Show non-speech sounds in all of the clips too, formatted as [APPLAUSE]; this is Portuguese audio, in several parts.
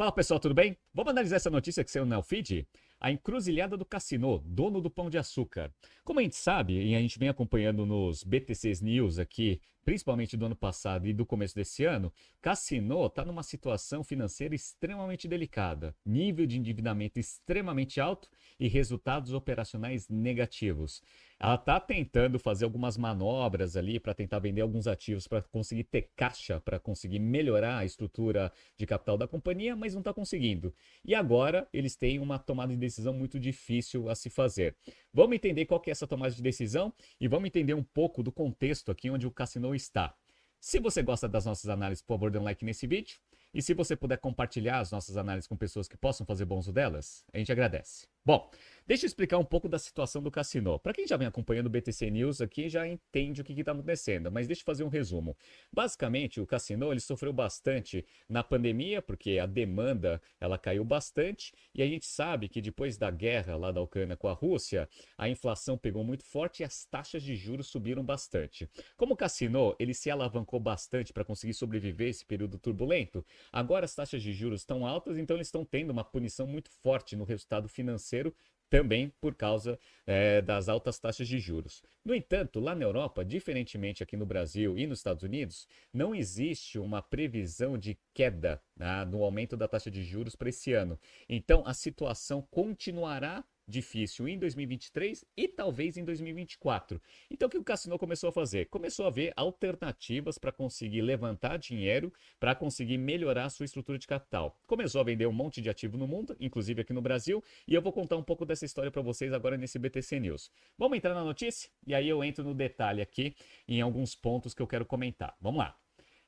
Fala pessoal, tudo bem? Vamos analisar essa notícia que saiu no Feed? A encruzilhada do Cassino, dono do Pão de Açúcar. Como a gente sabe, e a gente vem acompanhando nos BTCs News aqui, principalmente do ano passado e do começo desse ano, Cassino está numa situação financeira extremamente delicada, nível de endividamento extremamente alto e resultados operacionais negativos. Ela está tentando fazer algumas manobras ali para tentar vender alguns ativos para conseguir ter caixa, para conseguir melhorar a estrutura de capital da companhia, mas não está conseguindo. E agora eles têm uma tomada de decisão muito difícil a se fazer. Vamos entender qual que é essa tomada de decisão e vamos entender um pouco do contexto aqui onde o Cassino está. Se você gosta das nossas análises, por favor, dê um like nesse vídeo. E se você puder compartilhar as nossas análises com pessoas que possam fazer bom uso delas, a gente agradece. Bom, deixa eu explicar um pouco da situação do Cassino. Para quem já vem acompanhando o BTC News aqui, já entende o que está acontecendo, mas deixa eu fazer um resumo. Basicamente, o Cassino ele sofreu bastante na pandemia, porque a demanda ela caiu bastante, e a gente sabe que depois da guerra lá da Ucrânia com a Rússia, a inflação pegou muito forte e as taxas de juros subiram bastante. Como o Cassino ele se alavancou bastante para conseguir sobreviver esse período turbulento, agora as taxas de juros estão altas, então eles estão tendo uma punição muito forte no resultado financeiro financeiro também por causa é, das altas taxas de juros. No entanto, lá na Europa, diferentemente aqui no Brasil e nos Estados Unidos, não existe uma previsão de queda né, no aumento da taxa de juros para esse ano. Então, a situação continuará difícil em 2023 e talvez em 2024. Então o que o Cassino começou a fazer? Começou a ver alternativas para conseguir levantar dinheiro, para conseguir melhorar a sua estrutura de capital. Começou a vender um monte de ativo no mundo, inclusive aqui no Brasil, e eu vou contar um pouco dessa história para vocês agora nesse BTC News. Vamos entrar na notícia e aí eu entro no detalhe aqui em alguns pontos que eu quero comentar. Vamos lá.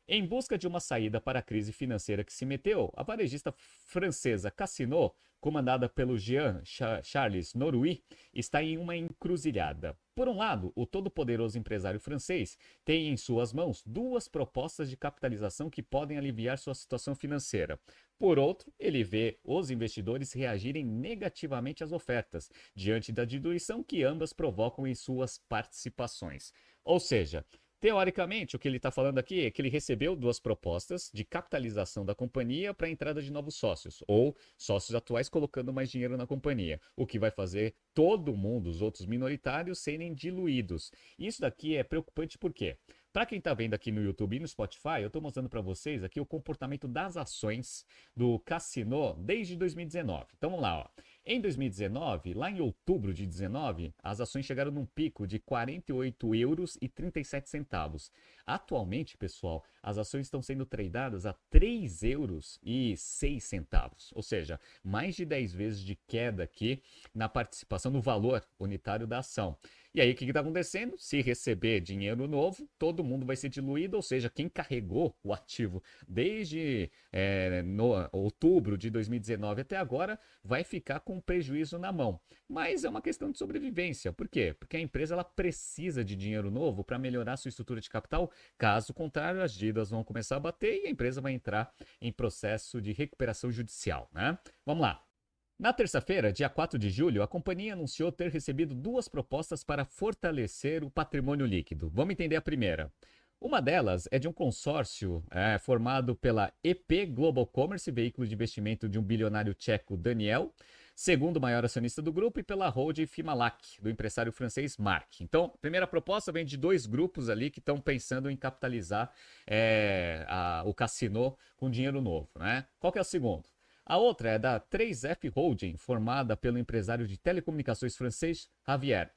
Em busca de uma saída para a crise financeira que se meteu, a varejista francesa Cassino comandada pelo Jean Charles Norui, está em uma encruzilhada. Por um lado, o todo-poderoso empresário francês tem em suas mãos duas propostas de capitalização que podem aliviar sua situação financeira. Por outro, ele vê os investidores reagirem negativamente às ofertas, diante da diluição que ambas provocam em suas participações. Ou seja, Teoricamente, o que ele está falando aqui é que ele recebeu duas propostas de capitalização da companhia para a entrada de novos sócios, ou sócios atuais colocando mais dinheiro na companhia, o que vai fazer todo mundo, os outros minoritários, serem diluídos. Isso daqui é preocupante por quê? Para quem está vendo aqui no YouTube e no Spotify, eu estou mostrando para vocês aqui o comportamento das ações do Cassino desde 2019. Então vamos lá, ó. Em 2019, lá em outubro de 2019, as ações chegaram num pico de 48 euros e 37 centavos. Atualmente, pessoal, as ações estão sendo tradeadas a 3 euros e 6 centavos, ou seja, mais de 10 vezes de queda aqui na participação no valor unitário da ação. E aí, o que está acontecendo? Se receber dinheiro novo, todo mundo vai ser diluído, ou seja, quem carregou o ativo desde é, no, outubro de 2019 até agora vai ficar com prejuízo na mão. Mas é uma questão de sobrevivência. Por quê? Porque a empresa ela precisa de dinheiro novo para melhorar sua estrutura de capital. Caso contrário, as dívidas vão começar a bater e a empresa vai entrar em processo de recuperação judicial. Né? Vamos lá. Na terça-feira, dia 4 de julho, a companhia anunciou ter recebido duas propostas para fortalecer o patrimônio líquido. Vamos entender a primeira. Uma delas é de um consórcio é, formado pela EP Global Commerce, veículo de investimento de um bilionário tcheco Daniel, segundo maior acionista do grupo, e pela holding Fimalac, do empresário francês Marc. Então, a primeira proposta vem de dois grupos ali que estão pensando em capitalizar é, a, o cassino com dinheiro novo. Né? Qual que é o segundo? A outra é da 3F Holding, formada pelo empresário de telecomunicações francês Javier.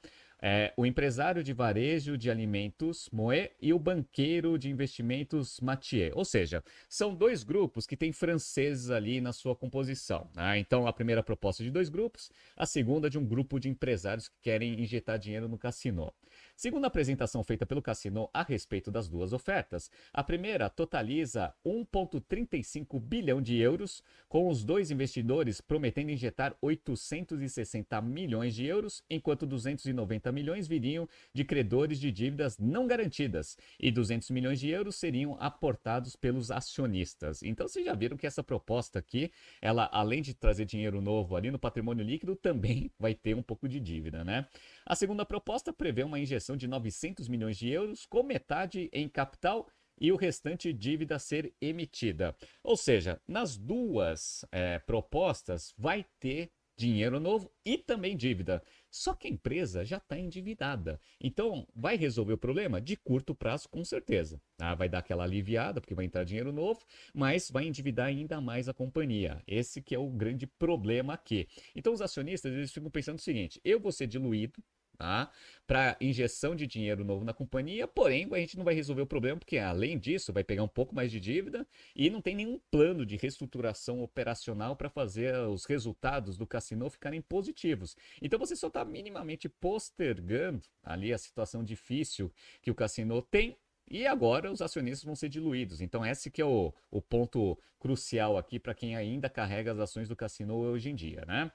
É, o empresário de varejo de alimentos Moe e o banqueiro de investimentos Mathieu. Ou seja, são dois grupos que têm franceses ali na sua composição. Né? Então, a primeira proposta de dois grupos, a segunda de um grupo de empresários que querem injetar dinheiro no cassino. Segundo a apresentação feita pelo Cassino a respeito das duas ofertas, a primeira totaliza 1,35 bilhão de euros, com os dois investidores prometendo injetar 860 milhões de euros, enquanto 290 milhões viriam de credores de dívidas não garantidas e 200 milhões de euros seriam aportados pelos acionistas. Então vocês já viram que essa proposta aqui, ela além de trazer dinheiro novo ali no patrimônio líquido, também [LAUGHS] vai ter um pouco de dívida, né? A segunda proposta prevê uma injeção de 900 milhões de euros, com metade em capital e o restante dívida ser emitida. Ou seja, nas duas é, propostas vai ter dinheiro novo e também dívida. Só que a empresa já está endividada. Então, vai resolver o problema? De curto prazo, com certeza. Ah, vai dar aquela aliviada, porque vai entrar dinheiro novo, mas vai endividar ainda mais a companhia. Esse que é o grande problema aqui. Então, os acionistas eles ficam pensando o seguinte: eu vou ser diluído, tá? para injeção de dinheiro novo na companhia, porém a gente não vai resolver o problema, porque além disso vai pegar um pouco mais de dívida e não tem nenhum plano de reestruturação operacional para fazer os resultados do cassino ficarem positivos. Então você só está minimamente postergando ali a situação difícil que o cassino tem e agora os acionistas vão ser diluídos. Então, esse que é o, o ponto crucial aqui para quem ainda carrega as ações do cassino hoje em dia, né?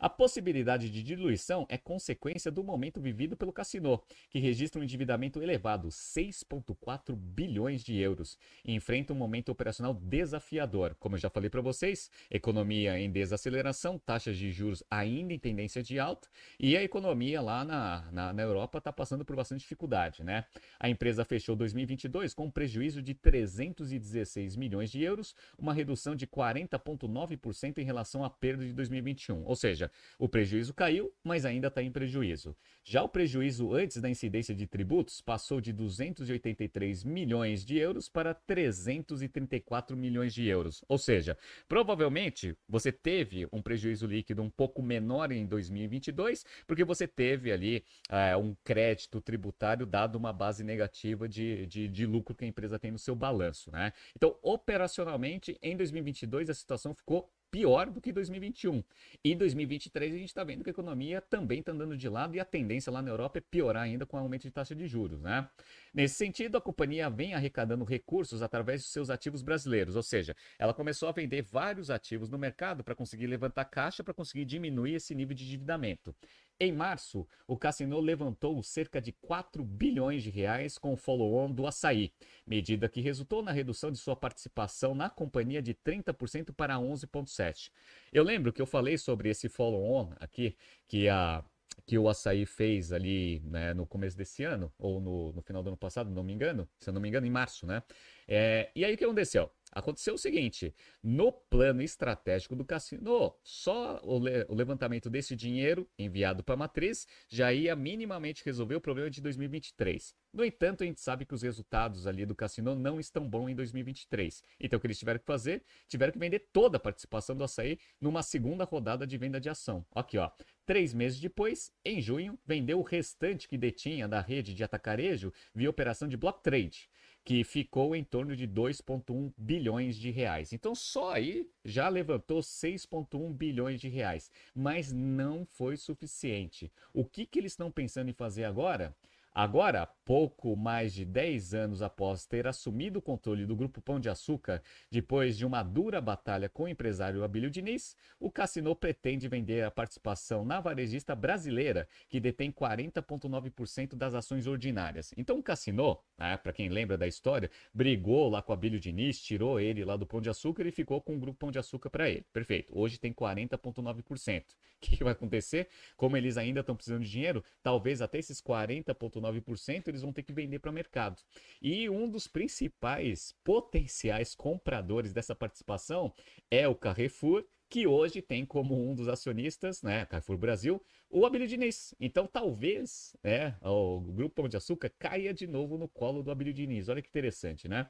A possibilidade de diluição é consequência do momento vivido pelo Cassino, que registra um endividamento elevado, 6,4 bilhões de euros, e enfrenta um momento operacional desafiador. Como eu já falei para vocês, economia em desaceleração, taxas de juros ainda em tendência de alta, e a economia lá na, na, na Europa está passando por bastante dificuldade. Né? A empresa fechou 2022 com um prejuízo de 316 milhões de euros, uma redução de 40,9% em relação à perda de 2021. Ou seja, o prejuízo caiu, mas ainda está em prejuízo. Já o prejuízo antes da incidência de tributos passou de 283 milhões de euros para 334 milhões de euros. Ou seja, provavelmente você teve um prejuízo líquido um pouco menor em 2022, porque você teve ali é, um crédito tributário dado uma base negativa de, de, de lucro que a empresa tem no seu balanço. Né? Então, operacionalmente, em 2022, a situação ficou pior do que 2021. E 2023 a gente está vendo que a economia também está andando de lado e a tendência lá na Europa é piorar ainda com o aumento de taxa de juros. Né? Nesse sentido, a companhia vem arrecadando recursos através dos seus ativos brasileiros, ou seja, ela começou a vender vários ativos no mercado para conseguir levantar caixa, para conseguir diminuir esse nível de endividamento. Em março, o Cassino levantou cerca de 4 bilhões de reais com o follow-on do Açaí, medida que resultou na redução de sua participação na companhia de 30% para 11,7%. Eu lembro que eu falei sobre esse follow-on aqui, que a que o Açaí fez ali né, no começo desse ano, ou no, no, final do ano passado, não me engano, se eu não me engano, em março, né? É, e aí o que aconteceu? Aconteceu o seguinte: no plano estratégico do cassino, só o, le o levantamento desse dinheiro enviado para a matriz já ia minimamente resolver o problema de 2023. No entanto, a gente sabe que os resultados ali do cassino não estão bons em 2023. Então, o que eles tiveram que fazer? Tiveram que vender toda a participação do açaí numa segunda rodada de venda de ação. Aqui, ó. Três meses depois, em junho, vendeu o restante que detinha da rede de atacarejo via operação de block trade que ficou em torno de 2,1 bilhões de reais. Então só aí já levantou 6,1 bilhões de reais, mas não foi suficiente. O que, que eles estão pensando em fazer agora? Agora, pouco mais de 10 anos após ter assumido o controle do Grupo Pão de Açúcar, depois de uma dura batalha com o empresário Abílio Diniz, o Cassino pretende vender a participação na varejista brasileira, que detém 40,9% das ações ordinárias. Então o Cassino, né, para quem lembra da história, brigou lá com Abílio Diniz, tirou ele lá do Pão de Açúcar e ficou com o Grupo Pão de Açúcar para ele. Perfeito. Hoje tem 40,9%. [LAUGHS] O que, que vai acontecer? Como eles ainda estão precisando de dinheiro, talvez até esses 40,9% eles vão ter que vender para o mercado. E um dos principais potenciais compradores dessa participação é o Carrefour, que hoje tem como um dos acionistas, né, Carrefour Brasil, o Abílio Diniz. Então talvez, né, o Grupo Pão de Açúcar caia de novo no colo do Abílio Diniz. Olha que interessante, né?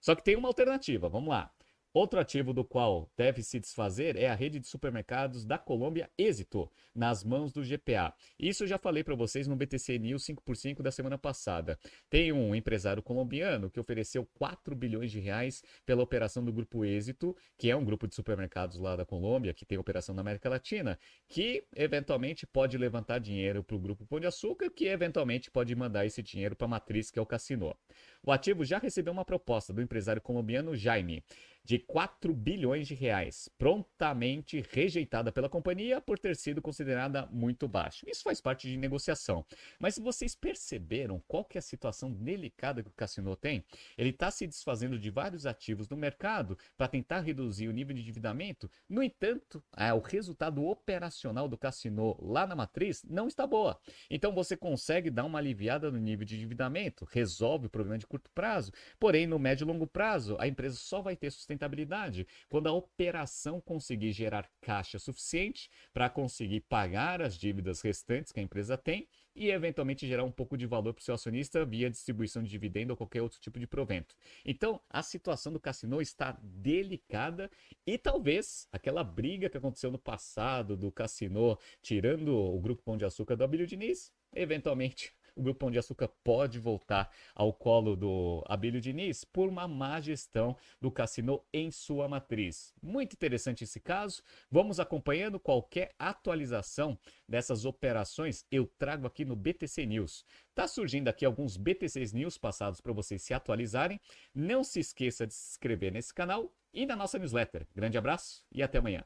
Só que tem uma alternativa, vamos lá. Outro ativo do qual deve se desfazer é a rede de supermercados da Colômbia Êxito, nas mãos do GPA. Isso eu já falei para vocês no BTC News 5x5 da semana passada. Tem um empresário colombiano que ofereceu 4 bilhões de reais pela operação do Grupo Êxito, que é um grupo de supermercados lá da Colômbia, que tem operação na América Latina, que eventualmente pode levantar dinheiro para o Grupo Pão de Açúcar, que eventualmente pode mandar esse dinheiro para a matriz, que é o Cassino. O ativo já recebeu uma proposta do empresário colombiano Jaime de 4 bilhões de reais, prontamente rejeitada pela companhia por ter sido considerada muito baixa. Isso faz parte de negociação. Mas vocês perceberam qual que é a situação delicada que o Cassino tem, ele está se desfazendo de vários ativos no mercado para tentar reduzir o nível de endividamento. No entanto, é, o resultado operacional do Cassino lá na matriz não está boa. Então você consegue dar uma aliviada no nível de endividamento, resolve o problema de curto prazo, porém no médio e longo prazo a empresa só vai ter sustentabilidade quando a operação conseguir gerar caixa suficiente para conseguir pagar as dívidas restantes que a empresa tem e eventualmente gerar um pouco de valor para o seu acionista via distribuição de dividendo ou qualquer outro tipo de provento. Então, a situação do Cassino está delicada e talvez aquela briga que aconteceu no passado do Cassino tirando o grupo Pão de Açúcar do Abílio Diniz, eventualmente o Grupo Pão de Açúcar pode voltar ao colo do Abílio Diniz por uma má gestão do Cassino em sua matriz. Muito interessante esse caso. Vamos acompanhando qualquer atualização dessas operações, eu trago aqui no BTC News. Tá surgindo aqui alguns BTCs News passados para vocês se atualizarem. Não se esqueça de se inscrever nesse canal e na nossa newsletter. Grande abraço e até amanhã.